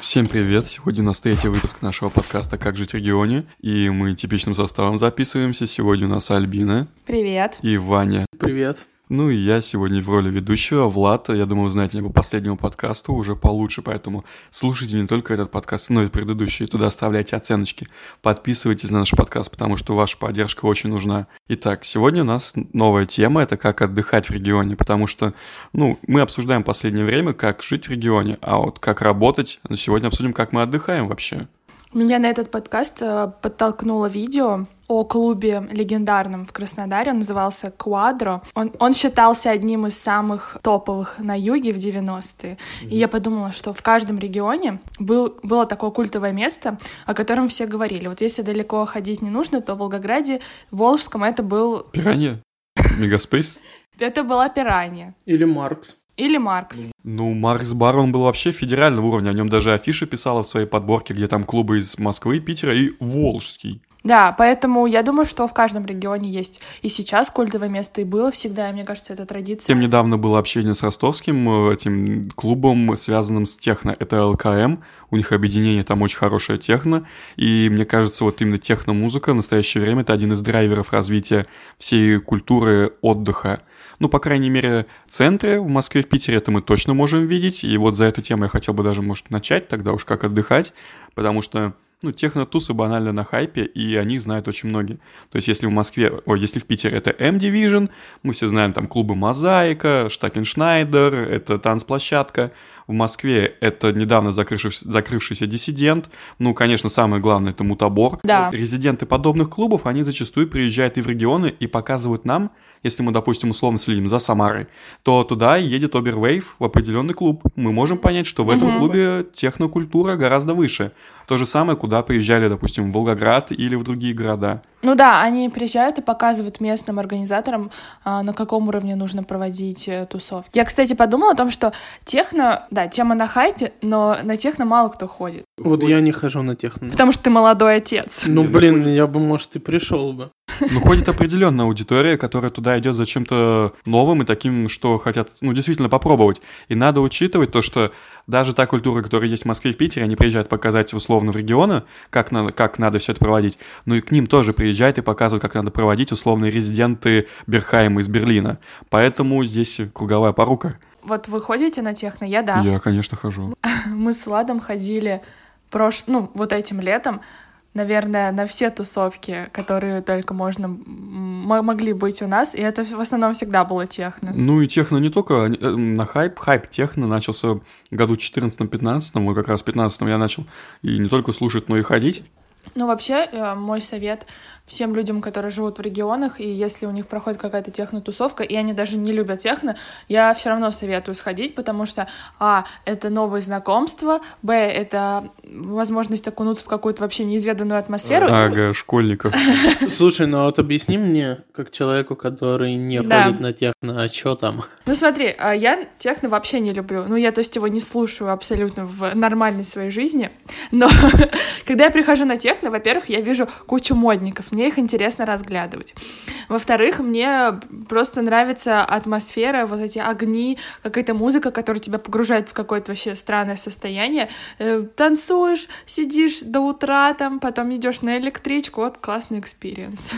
Всем привет! Сегодня у нас третий выпуск нашего подкаста «Как жить в регионе». И мы типичным составом записываемся. Сегодня у нас Альбина Привет. и Ваня. Привет. Ну и я сегодня в роли ведущего, Влад. Я думаю, вы знаете меня по последнему подкасту уже получше, поэтому слушайте не только этот подкаст, но и предыдущие. Туда оставляйте оценочки. Подписывайтесь на наш подкаст, потому что ваша поддержка очень нужна. Итак, сегодня у нас новая тема, это как отдыхать в регионе, потому что, ну, мы обсуждаем последнее время, как жить в регионе, а вот как работать, но сегодня обсудим, как мы отдыхаем вообще. Меня на этот подкаст э, подтолкнуло видео о клубе легендарном в Краснодаре. Он назывался «Квадро». Он, он считался одним из самых топовых на юге в 90-е. И я подумала, что в каждом регионе был, было такое культовое место, о котором все говорили. Вот если далеко ходить не нужно, то в Волгограде, в Волжском это был... Пиранья? Мегаспейс? Это была пиранья. Или Маркс. Или Маркс. Ну, Маркс Бар, он был вообще федерального уровня, о нем даже афиши писала в своей подборке, где там клубы из Москвы, Питера и Волжский. Да, поэтому я думаю, что в каждом регионе есть и сейчас культовое место, и было всегда, и мне кажется, это традиция. Тем недавно было общение с ростовским э, этим клубом, связанным с техно. Это ЛКМ, у них объединение, там очень хорошая техно, и мне кажется, вот именно техно-музыка в настоящее время это один из драйверов развития всей культуры отдыха. Ну, по крайней мере, центры в Москве, в Питере это мы точно можем видеть, и вот за эту тему я хотел бы даже, может, начать тогда уж как отдыхать, потому что ну, техно-тусы банально на хайпе, и они знают очень многие. То есть, если в Москве, ой, если в Питере это M-Division, мы все знаем там клубы Мозаика, Штакеншнайдер, это танцплощадка. В Москве это недавно закрывшийся, закрывшийся диссидент. Ну, конечно, самое главное это мутабор. Да. Резиденты подобных клубов, они зачастую приезжают и в регионы и показывают нам, если мы, допустим, условно следим за Самарой, то туда едет Обервейв в определенный клуб. Мы можем понять, что в этом Мгм. клубе технокультура гораздо выше. То же самое, куда приезжали, допустим, в Волгоград или в другие города. Ну да, они приезжают и показывают местным организаторам, а, на каком уровне нужно проводить э, тусовки. Я, кстати, подумала о том, что техно, да, тема на хайпе, но на техно мало кто ходит. Вот я не хожу на техно. Потому что ты молодой отец. Ну, ну блин, я бы, может, и пришел бы. Ну, ходит определенная аудитория, которая туда идет за чем-то новым и таким, что хотят, ну, действительно попробовать. И надо учитывать то, что даже та культура, которая есть в Москве и в Питере, они приезжают показать условно в регионы, как надо, как надо все это проводить, но и к ним тоже приезжают и показывают, как надо проводить условные резиденты Берхайма из Берлина. Поэтому здесь круговая порука. Вот вы ходите на техно? Я да. Я, конечно, хожу. Мы с Владом ходили прош... ну, вот этим летом, наверное, на все тусовки, которые только можно могли быть у нас, и это в основном всегда было техно. Ну и техно не только э, на хайп, хайп техно начался году 14-15, вот как раз в 15 я начал и не только слушать, но и ходить. Ну, вообще, э, мой совет всем людям, которые живут в регионах, и если у них проходит какая-то техно-тусовка, и они даже не любят техно, я все равно советую сходить, потому что, а, это новые знакомства, б, это возможность окунуться в какую-то вообще неизведанную атмосферу. Ага, школьников. Слушай, ну вот объясни мне, как человеку, который не ходит на техно, а что там? Ну, смотри, а, я техно вообще не люблю. Ну, я, то есть, его не слушаю абсолютно в нормальной своей жизни. Но когда я прихожу на техно, во-первых, я вижу кучу модников, мне их интересно разглядывать. Во-вторых, мне просто нравится атмосфера, вот эти огни, какая-то музыка, которая тебя погружает в какое-то вообще странное состояние. Э, Танцуешь, сидишь до утра там, потом идешь на электричку, вот классный experience.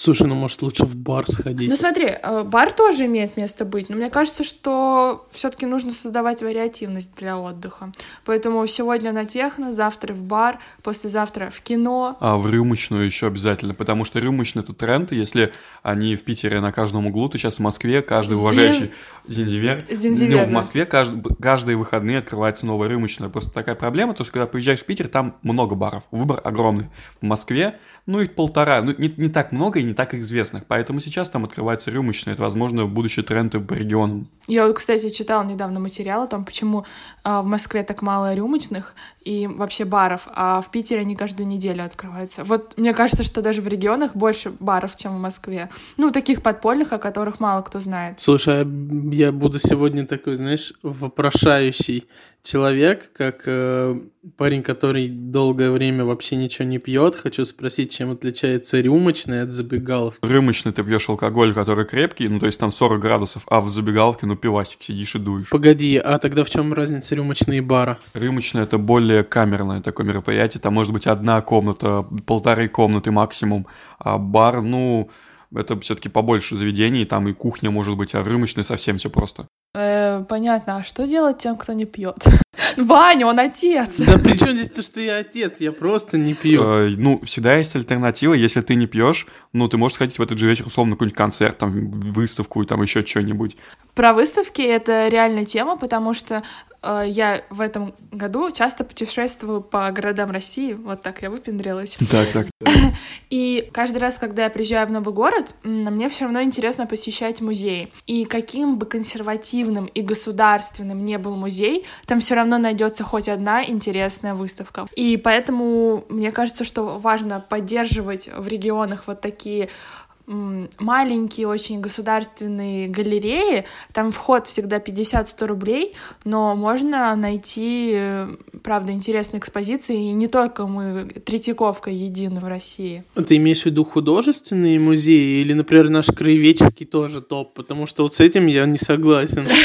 Слушай, ну может лучше в бар сходить? Ну смотри, э, бар тоже имеет место быть, но мне кажется, что все-таки нужно создавать вариативность для отдыха. Поэтому сегодня на техно, завтра в бар, послезавтра в кино. А в рюмочную еще обязательно, потому что рюмочный это тренд, если они в Питере на каждом углу, то сейчас в Москве каждый Зин- уважающий Зинзивер, Зинзивер, ну, в. Москве кажд- каждые выходные открывается новая рюмочная. Просто такая проблема, то что когда приезжаешь в Питер, там много баров, выбор огромный. В Москве, ну, их полтора, ну, не, не так много и не так известных, поэтому сейчас там открывается рюмочная, это, возможно, будущий тренд по регионам. Я вот, кстати, читала недавно материал о том, почему а, в Москве так мало рюмочных и вообще баров, а в Питере они каждую неделю открываются. Вот мне кажется, что даже в регионах больше баров, чем в Москве. Ну, таких подпольных, о которых мало кто знает. Слушай, а я буду сегодня такой, знаешь, вопрошающий. Человек, как э, парень, который долгое время вообще ничего не пьет. Хочу спросить, чем отличается рюмочный от забегаловки? Рюмочный ты пьешь алкоголь, который крепкий, ну то есть там 40 градусов, а в забегаловке, ну пивасик, сидишь и дуешь. Погоди, а тогда в чем разница рюмочной и бара? Рюмочное это более камерное такое мероприятие, там может быть одна комната, полторы комнаты максимум, а бар, ну, это все-таки побольше заведений, там и кухня может быть, а в рюмочной совсем все просто. Э, понятно, а что делать тем, кто не пьет? Ваня, он отец. Да при чем здесь то, что я отец? Я просто не пью. Э, ну, всегда есть альтернатива. Если ты не пьешь, ну, ты можешь сходить в этот же вечер, условно, на какой-нибудь концерт, там, выставку, там, еще что-нибудь. Про выставки это реальная тема, потому что э, я в этом году часто путешествую по городам России. Вот так я выпендрилась. Так, так. И каждый раз, когда я приезжаю в новый город, мне все равно интересно посещать музеи. И каким бы консервативным и государственным не был музей, там все равно найдется хоть одна интересная выставка. И поэтому мне кажется, что важно поддерживать в регионах вот такие маленькие очень государственные галереи, там вход всегда 50-100 рублей, но можно найти, э, правда, интересные экспозиции, и не только мы Третьяковка едины в России. Ты имеешь в виду художественные музеи или, например, наш краеведческий тоже топ? Потому что вот с этим я не согласен.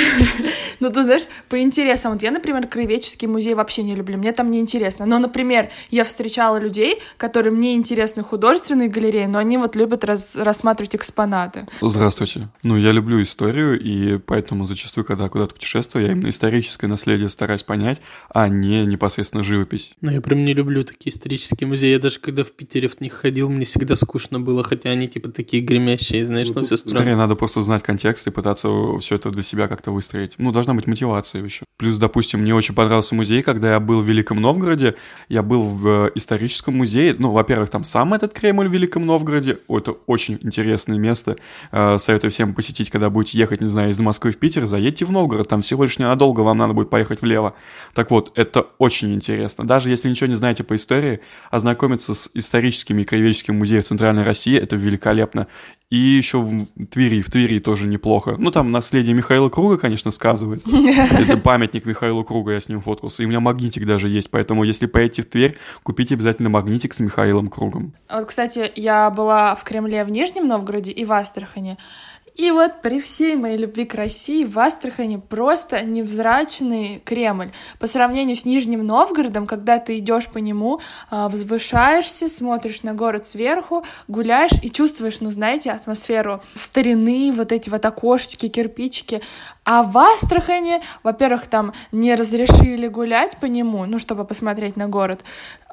Ну, ты знаешь, по интересам. Вот я, например, краеведческий музей вообще не люблю, мне там не интересно. Но, например, я встречала людей, которым не интересны художественные галереи, но они вот любят раз, рассматривать экспонаты. Здравствуйте. Ну, я люблю историю, и поэтому зачастую, когда куда-то путешествую, я именно историческое наследие стараюсь понять, а не непосредственно живопись. Ну, я прям не люблю такие исторические музеи. Я даже когда в Питере в них ходил, мне всегда скучно было, хотя они типа такие гремящие, знаешь, ну, все странно. Скорее, надо просто знать контекст и пытаться все это для себя как-то выстроить. Ну, должна быть мотивация еще. Плюс, допустим, мне очень понравился музей, когда я был в Великом Новгороде, я был в историческом музее. Ну, во-первых, там сам этот Кремль в Великом Новгороде, это очень интересное место. Э, советую всем посетить, когда будете ехать, не знаю, из Москвы в Питер, заедьте в Новгород, там всего лишь ненадолго вам надо будет поехать влево. Так вот, это очень интересно. Даже если ничего не знаете по истории, ознакомиться с историческими и краеведческими музеями в Центральной России, это великолепно. И еще в Твери, в Твери тоже неплохо. Ну, там наследие Михаила Круга, конечно, сказывается. Это памятник Михаилу Круга, я с ним фоткался. И у меня магнитик даже есть, поэтому если поедете в Тверь, купите обязательно магнитик с Михаилом Кругом. Вот, кстати, я была в Кремле в Нижнем Новгороде и в Астрахани. И вот при всей моей любви к России в Астрахани просто невзрачный Кремль. По сравнению с Нижним Новгородом, когда ты идешь по нему, а, возвышаешься, смотришь на город сверху, гуляешь и чувствуешь, ну знаете, атмосферу старины, вот эти вот окошечки, кирпичики. А в Астрахани, во-первых, там не разрешили гулять по нему, ну, чтобы посмотреть на город.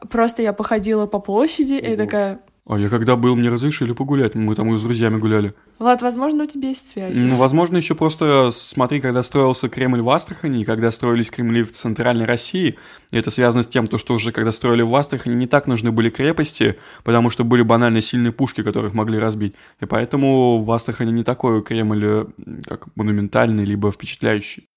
Просто я походила по площади и такая, а я когда был, мне разрешили погулять, мы там и с друзьями гуляли. Влад, возможно, у тебя есть связь. Ну, возможно, еще просто смотри, когда строился Кремль в Астрахани, и когда строились Кремли в Центральной России, и это связано с тем, то, что уже когда строили в Астрахани, не так нужны были крепости, потому что были банально сильные пушки, которых могли разбить. И поэтому в Астрахани не такой Кремль, э, как монументальный, либо впечатляющий.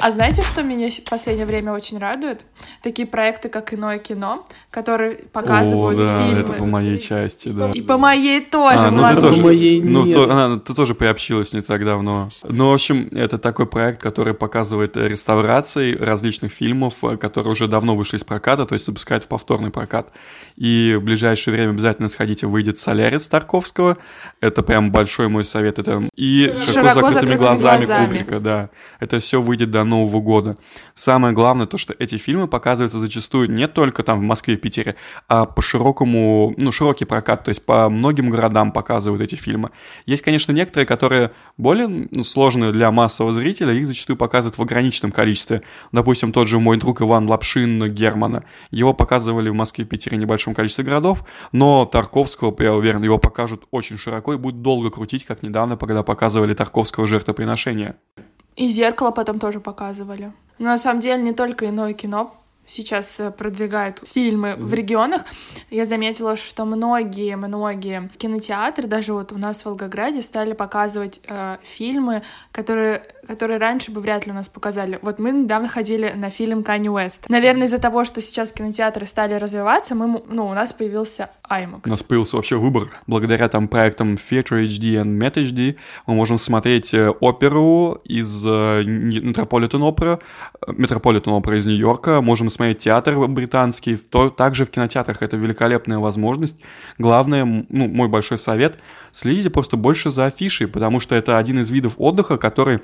А знаете, что меня в последнее время очень радует? Такие проекты, как «Иное кино», которые показывают О, да, фильмы. это по моей части, да. И по моей тоже, А, ну ты тоже, По моей ну, нет. то- она- ты тоже приобщилась не так давно. Ну, в общем, это такой проект, который показывает э, реставрации различных фильмов, э, которые уже давно вышли из проката, то есть запускают в повторный прокат. И в ближайшее время обязательно сходите, выйдет «Солярис» Тарковского. Это прям большой мой совет. Это и С «Широко широко закрытыми закрытыми глазами» глазами. Кубрика, да. Это все выйдет до Нового года. Самое главное то, что эти фильмы показываются зачастую не только там в Москве и Питере, а по широкому, ну, широкий прокат, то есть по многим городам показывают эти фильмы. Есть, конечно, некоторые, которые более ну, сложные для массового зрителя, их зачастую показывают в ограниченном количестве. Допустим, тот же мой друг Иван Лапшин Германа. Его показывали в Москве и Питере небольшом количестве городов, но Тарковского, я уверен, его покажут очень широко и будут долго крутить, как недавно, когда показывали Тарковского жертвоприношения. И «Зеркало» потом тоже показывали. Но на самом деле не только иное кино сейчас э, продвигает фильмы в регионах. Я заметила, что многие-многие кинотеатры, даже вот у нас в Волгограде, стали показывать э, фильмы, которые, которые раньше бы вряд ли у нас показали. Вот мы недавно ходили на фильм Канни Уэст. Наверное, из-за того, что сейчас кинотеатры стали развиваться, мы, ну, у нас появился IMAX. У нас появился вообще выбор. Благодаря там проектам Theatre HD и Met HD мы можем смотреть э, оперу из Metropolitan Opera, Metropolitan Opera из Нью-Йорка, можем смотреть театр британский, то, также в кинотеатрах. Это великолепная возможность. Главное, ну, мой большой совет, следите просто больше за афишей, потому что это один из видов отдыха, который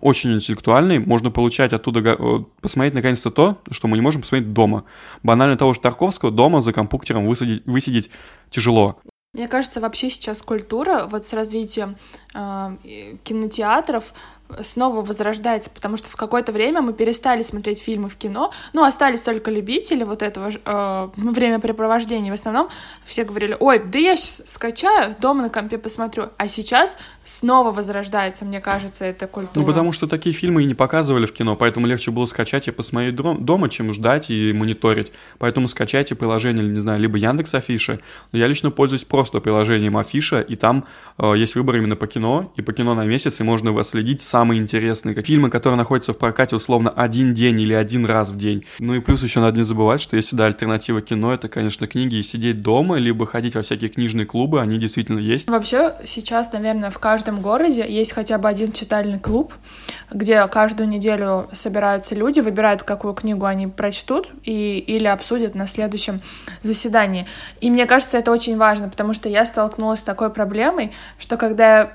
очень интеллектуальный, можно получать оттуда, э, посмотреть наконец-то то, что мы не можем посмотреть дома. Банально того же Тарковского дома за компьютером высидеть, высидеть тяжело. Мне кажется, вообще сейчас культура, вот с развитием э, кинотеатров, снова возрождается, потому что в какое-то время мы перестали смотреть фильмы в кино, ну, остались только любители вот этого э, времяпрепровождения. В основном все говорили, ой, да я скачаю, дома на компе посмотрю. А сейчас снова возрождается, мне кажется, эта культура. Ну, потому что такие фильмы и не показывали в кино, поэтому легче было скачать и посмотреть дома, чем ждать и мониторить. Поэтому скачайте приложение, не знаю, либо Яндекс Афиши. Но я лично пользуюсь просто приложением Афиша, и там э, есть выбор именно по кино, и по кино на месяц, и можно вас следить сам самые интересные, как фильмы, которые находятся в прокате условно один день или один раз в день. Ну и плюс еще надо не забывать, что если да, альтернатива кино, это, конечно, книги и сидеть дома, либо ходить во всякие книжные клубы, они действительно есть. Вообще сейчас, наверное, в каждом городе есть хотя бы один читальный клуб, где каждую неделю собираются люди, выбирают, какую книгу они прочтут и, или обсудят на следующем заседании. И мне кажется, это очень важно, потому что я столкнулась с такой проблемой, что когда я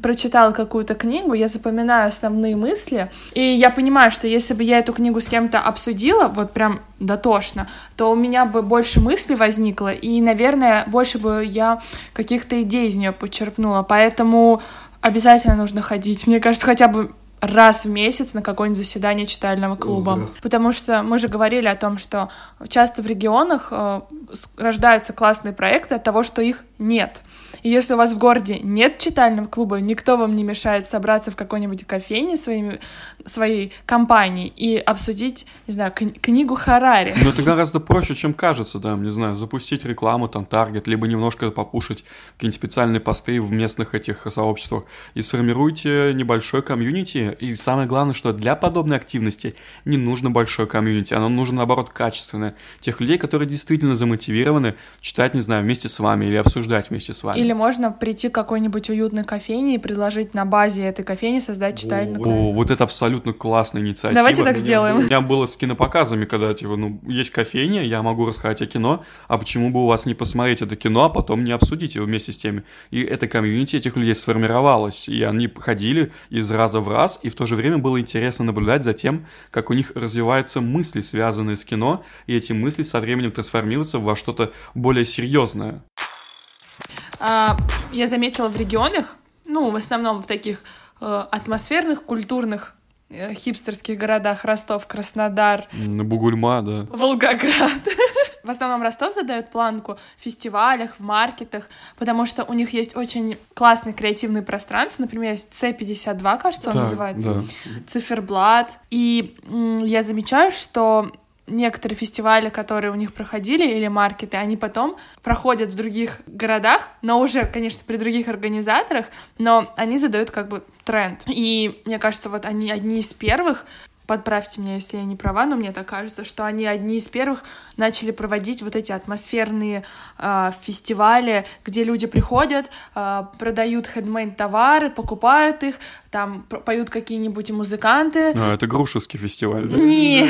прочитала какую-то книгу, я запоминаю основные мысли, и я понимаю, что если бы я эту книгу с кем-то обсудила, вот прям дотошно, то у меня бы больше мыслей возникло, и, наверное, больше бы я каких-то идей из нее подчерпнула, поэтому обязательно нужно ходить, мне кажется, хотя бы раз в месяц на какое-нибудь заседание читального клуба. Потому что мы же говорили о том, что часто в регионах э, рождаются классные проекты от того, что их нет. И если у вас в городе нет читального клуба, никто вам не мешает собраться в какой-нибудь кофейне своими, своей компании и обсудить, не знаю, кни- книгу Харари. Но это гораздо проще, чем кажется, да, не знаю, запустить рекламу, там, таргет, либо немножко попушить какие-нибудь специальные посты в местных этих сообществах и сформируйте небольшой комьюнити. И самое главное, что для подобной активности не нужно большое комьюнити, оно нужно, наоборот, качественное. Тех людей, которые действительно замотивированы читать, не знаю, вместе с вами или обсуждать вместе с вами. Или можно прийти к какой-нибудь уютной кофейне и предложить на базе этой кофейни создать читальный клуб. О, вот это абсолютно классная инициатива. Давайте так сделаем. У меня было с кинопоказами, когда, типа, ну, есть кофейня, я могу рассказать о кино, а почему бы у вас не посмотреть это кино, а потом не обсудить его вместе с теми. И это комьюнити этих людей сформировалось, и они ходили из раза в раз, и в то же время было интересно наблюдать за тем, как у них развиваются мысли, связанные с кино, и эти мысли со временем трансформируются во что-то более серьезное. А, я заметила в регионах, ну, в основном в таких э, атмосферных, культурных э, хипстерских городах Ростов, Краснодар. Бугульма, да. Волгоград. В основном Ростов задает планку в фестивалях, в маркетах, потому что у них есть очень классный креативный пространство. Например, есть C52, кажется, он Так, называется. да. Циферблат. И я замечаю, что некоторые фестивали, которые у них проходили, или маркеты, они потом проходят в других городах, но уже, конечно, при других организаторах, но они задают как бы тренд. И мне кажется, вот они одни из первых, подправьте меня, если я не права, но мне так кажется, что они одни из первых начали проводить вот эти атмосферные э, фестивали, где люди приходят, э, продают хендмейд товары, покупают их, там поют какие-нибудь музыканты. А, это Грушевский фестиваль, да? Не,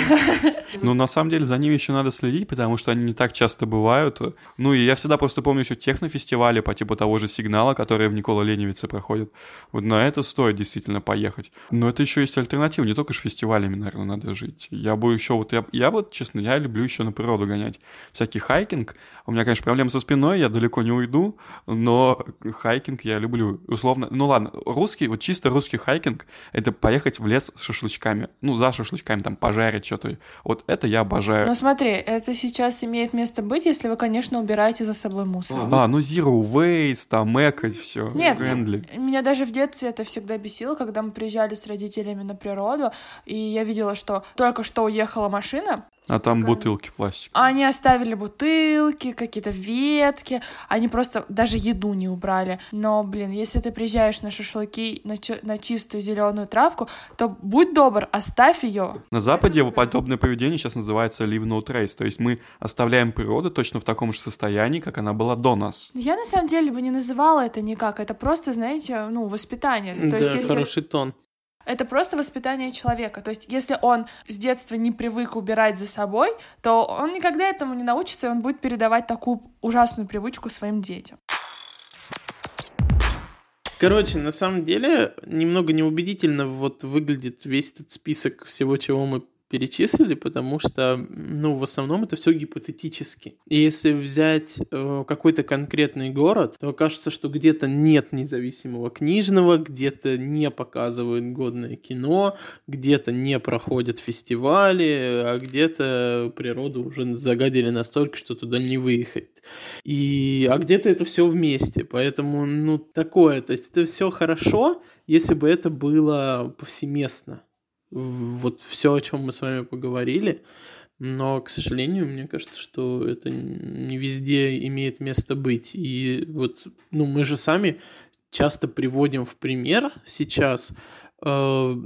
Ну, на самом деле, за ними еще надо следить, потому что они не так часто бывают. Ну, и я всегда просто помню еще технофестивали по типу того же «Сигнала», которые в Никола Ленивице проходят. Вот на это стоит действительно поехать. Но это еще есть альтернатива, не только же фестивалями, наверное, надо жить. Я бы еще вот, я, я вот, честно, я люблю еще на природу гонять. Всякий хайкинг. У меня, конечно, проблемы со спиной, я далеко не уйду, но хайкинг я люблю. Условно, ну ладно, русский, вот чисто русский хайкинг, это поехать в лес с шашлычками. Ну, за шашлычками, там, пожарить что-то. Вот это я обожаю. Ну смотри, это сейчас имеет место быть, если вы, конечно, убираете за собой мусор. А, ну Zero Waste, там, экать, все. Нет, Френдли. меня даже в детстве это всегда бесило, когда мы приезжали с родителями на природу, и я видела, что только что уехала машина, А там бутылки пластик. Они оставили бутылки, какие-то ветки, они просто даже еду не убрали. Но, блин, если ты приезжаешь на шашлыки на, чё- на чистую зеленую травку, то будь добр, оставь ее. На Западе подобное поведение сейчас называется leave no trace, то есть мы оставляем природу точно в таком же состоянии, как она была до нас. Я на самом деле бы не называла это никак, это просто, знаете, ну, воспитание. То да, есть, если... хороший тон. Это просто воспитание человека. То есть, если он с детства не привык убирать за собой, то он никогда этому не научится, и он будет передавать такую ужасную привычку своим детям. Короче, на самом деле, немного неубедительно вот выглядит весь этот список всего, чего мы перечислили, потому что, ну, в основном это все гипотетически. И если взять э, какой-то конкретный город, то окажется, что где-то нет независимого книжного, где-то не показывают годное кино, где-то не проходят фестивали, а где-то природу уже загадили настолько, что туда не выехать. И, а где-то это все вместе, поэтому, ну, такое, то есть это все хорошо, если бы это было повсеместно вот все, о чем мы с вами поговорили. Но, к сожалению, мне кажется, что это не везде имеет место быть. И вот, ну, мы же сами часто приводим в пример сейчас э,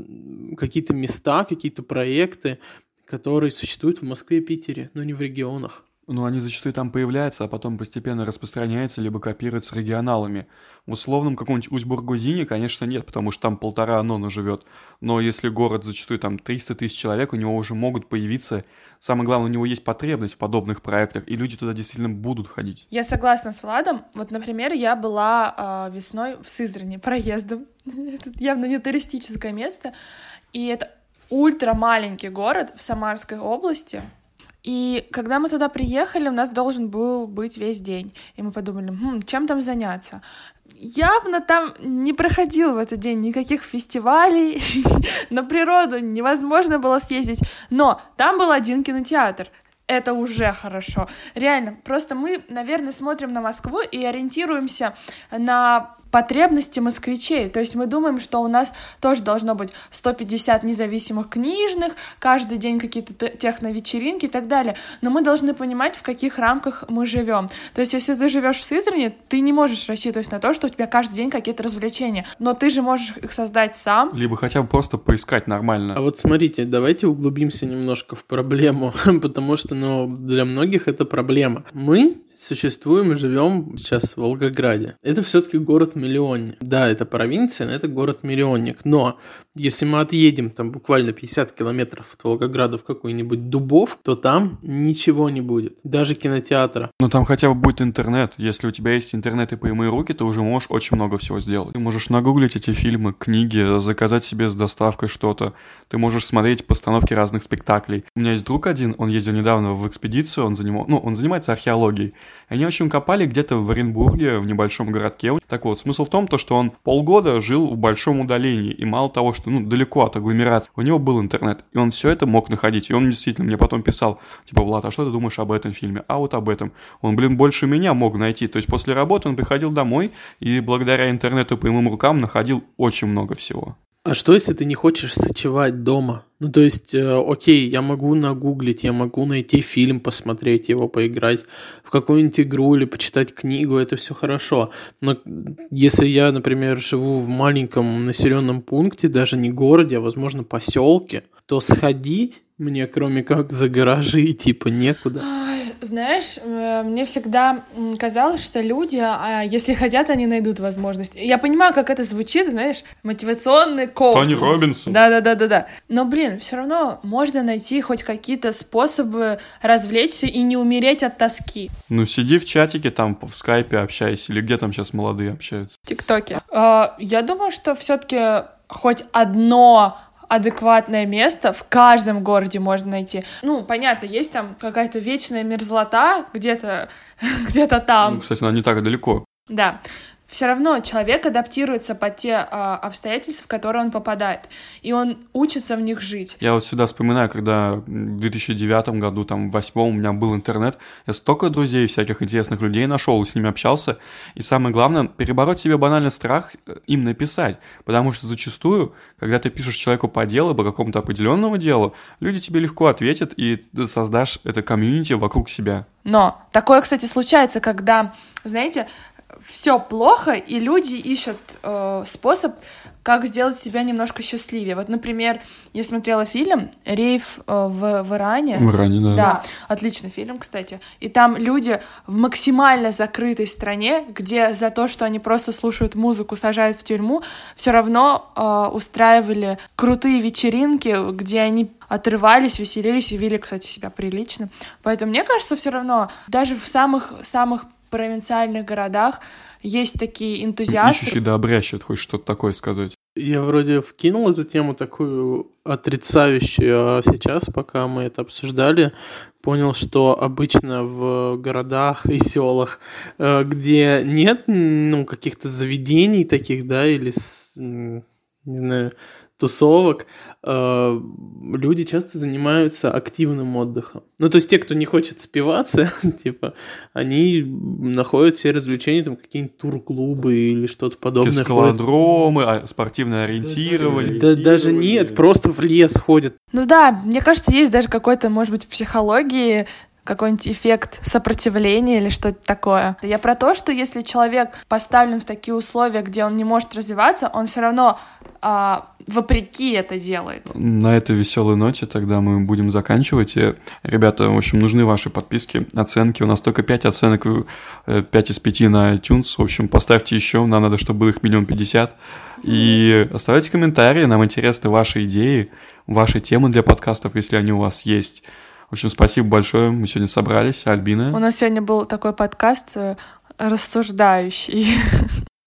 какие-то места, какие-то проекты, которые существуют в Москве и Питере, но не в регионах. Ну, они зачастую там появляются, а потом постепенно распространяются, либо копируются регионалами. В условном каком-нибудь Усть-Бургузине, конечно, нет, потому что там полтора Анона живет. Но если город зачастую там 300 тысяч человек, у него уже могут появиться... Самое главное, у него есть потребность в подобных проектах, и люди туда действительно будут ходить. Я согласна с Владом. Вот, например, я была э, весной в Сызрани проездом. это явно не туристическое место. И это ультра маленький город в Самарской области. И когда мы туда приехали, у нас должен был быть весь день. И мы подумали, хм, чем там заняться? Явно там не проходил в этот день никаких фестивалей, на природу невозможно было съездить. Но там был один кинотеатр, это уже хорошо. Реально, просто мы, наверное, смотрим на Москву и ориентируемся на потребности москвичей. То есть мы думаем, что у нас тоже должно быть 150 независимых книжных, каждый день какие-то техновечеринки и так далее. Но мы должны понимать, в каких рамках мы живем. То есть если ты живешь в Сызрани, ты не можешь рассчитывать на то, что у тебя каждый день какие-то развлечения. Но ты же можешь их создать сам. Либо хотя бы просто поискать нормально. А вот смотрите, давайте углубимся немножко в проблему, потому что ну, для многих это проблема. Мы существуем и живем сейчас в Волгограде. Это все-таки город-миллионник. Да, это провинция, но это город-миллионник. Но если мы отъедем там буквально 50 километров от Волгограда в какой-нибудь Дубов, то там ничего не будет. Даже кинотеатра. Но там хотя бы будет интернет. Если у тебя есть интернет и прямые руки, ты уже можешь очень много всего сделать. Ты можешь нагуглить эти фильмы, книги, заказать себе с доставкой что-то. Ты можешь смотреть постановки разных спектаклей. У меня есть друг один, он ездил недавно в экспедицию, он, занимал, ну, он занимается археологией. Они очень копали где-то в Оренбурге, в небольшом городке. Так вот, смысл в том, то, что он полгода жил в большом удалении, и мало того, что ну, далеко от агломерации, у него был интернет, и он все это мог находить. И он действительно мне потом писал, типа, Влад, а что ты думаешь об этом фильме? А вот об этом. Он, блин, больше меня мог найти. То есть после работы он приходил домой, и благодаря интернету по моим рукам находил очень много всего. А что, если ты не хочешь сочевать дома? Ну, то есть, э, окей, я могу нагуглить, я могу найти фильм, посмотреть его, поиграть в какую-нибудь игру или почитать книгу, это все хорошо. Но если я, например, живу в маленьком населенном пункте, даже не городе, а, возможно, поселке, то сходить мне, кроме как за гаражи, типа, некуда. Знаешь, э, мне всегда казалось, что люди, а, если хотят, они найдут возможность. Я понимаю, как это звучит, знаешь, мотивационный коуч. Тони Робинсон. Да-да-да-да-да. Но, блин, все равно можно найти хоть какие-то способы развлечься и не умереть от тоски. Ну, сиди в чатике там в скайпе общайся, или где там сейчас молодые общаются? В ТикТоке. А, я думаю, что все-таки хоть одно адекватное место в каждом городе можно найти. Ну, понятно, есть там какая-то вечная мерзлота где-то где-то там. Ну, кстати, она не так далеко. Да. Все равно человек адаптируется под те а, обстоятельства, в которые он попадает, и он учится в них жить. Я вот всегда вспоминаю, когда в 2009 году, там, в 2008 у меня был интернет, я столько друзей, всяких интересных людей нашел, с ними общался, и самое главное, перебороть себе банальный страх э, им написать, потому что зачастую, когда ты пишешь человеку по делу, по какому-то определенному делу, люди тебе легко ответят, и ты создашь это комьюнити вокруг себя. Но такое, кстати, случается, когда, знаете, все плохо, и люди ищут э, способ, как сделать себя немножко счастливее. Вот, например, я смотрела фильм «Рейв э, в, в Иране». В Иране, да. Да, отличный фильм, кстати. И там люди в максимально закрытой стране, где за то, что они просто слушают музыку, сажают в тюрьму, все равно э, устраивали крутые вечеринки, где они отрывались, веселились и вели, кстати, себя прилично. Поэтому мне кажется, все равно даже в самых самых провинциальных городах есть такие энтузиасты. Ищущий да обрящет, хоть что-то такое сказать. Я вроде вкинул эту тему такую отрицающую, а сейчас, пока мы это обсуждали, понял, что обычно в городах и селах, э, где нет ну, каких-то заведений таких, да, или, не знаю, тусовок, э, люди часто занимаются активным отдыхом. Ну, то есть те, кто не хочет спиваться, типа, они находят все развлечения, там, какие-нибудь тур-клубы или что-то подобное. Скалодромы, а, спортивное ориентирование. Да, даже нет, просто в лес ходят. Ну да, мне кажется, есть даже какой-то, может быть, в психологии какой-нибудь эффект сопротивления или что-то такое. Я про то, что если человек поставлен в такие условия, где он не может развиваться, он все равно а, вопреки это делает. На этой веселой ноте тогда мы будем заканчивать. И, ребята, в общем, нужны ваши подписки, оценки. У нас только 5 оценок, 5 э, из 5 на iTunes. В общем, поставьте еще, нам надо, чтобы было их миллион пятьдесят. И оставляйте комментарии, нам интересны ваши идеи, ваши темы для подкастов, если они у вас есть. В общем, спасибо большое. Мы сегодня собрались. Альбина. У нас сегодня был такой подкаст э, рассуждающий.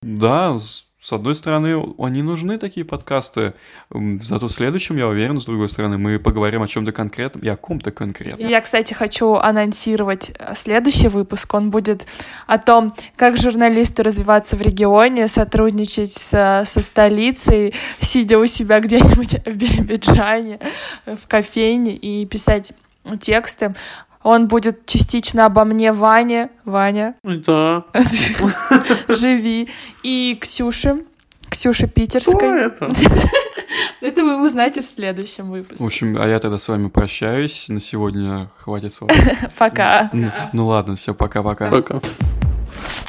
Да, с одной стороны, они нужны, такие подкасты. Зато в следующем, я уверен, с другой стороны, мы поговорим о чем-то конкретном и о ком-то конкретном. Я, кстати, хочу анонсировать э, следующий выпуск. Он будет о том, как журналисту развиваться в регионе, сотрудничать со, со столицей, сидя у себя где-нибудь в Биробиджане, э, в кофейне и писать тексты. Он будет частично обо мне, Ване. Ваня. Да. Живи. И Ксюше. Ксюша Питерской. Кто это? Это вы узнаете в следующем выпуске. В общем, а я тогда с вами прощаюсь. На сегодня хватит с Пока. Ну, ну ладно, все, пока-пока. Пока. -пока. пока.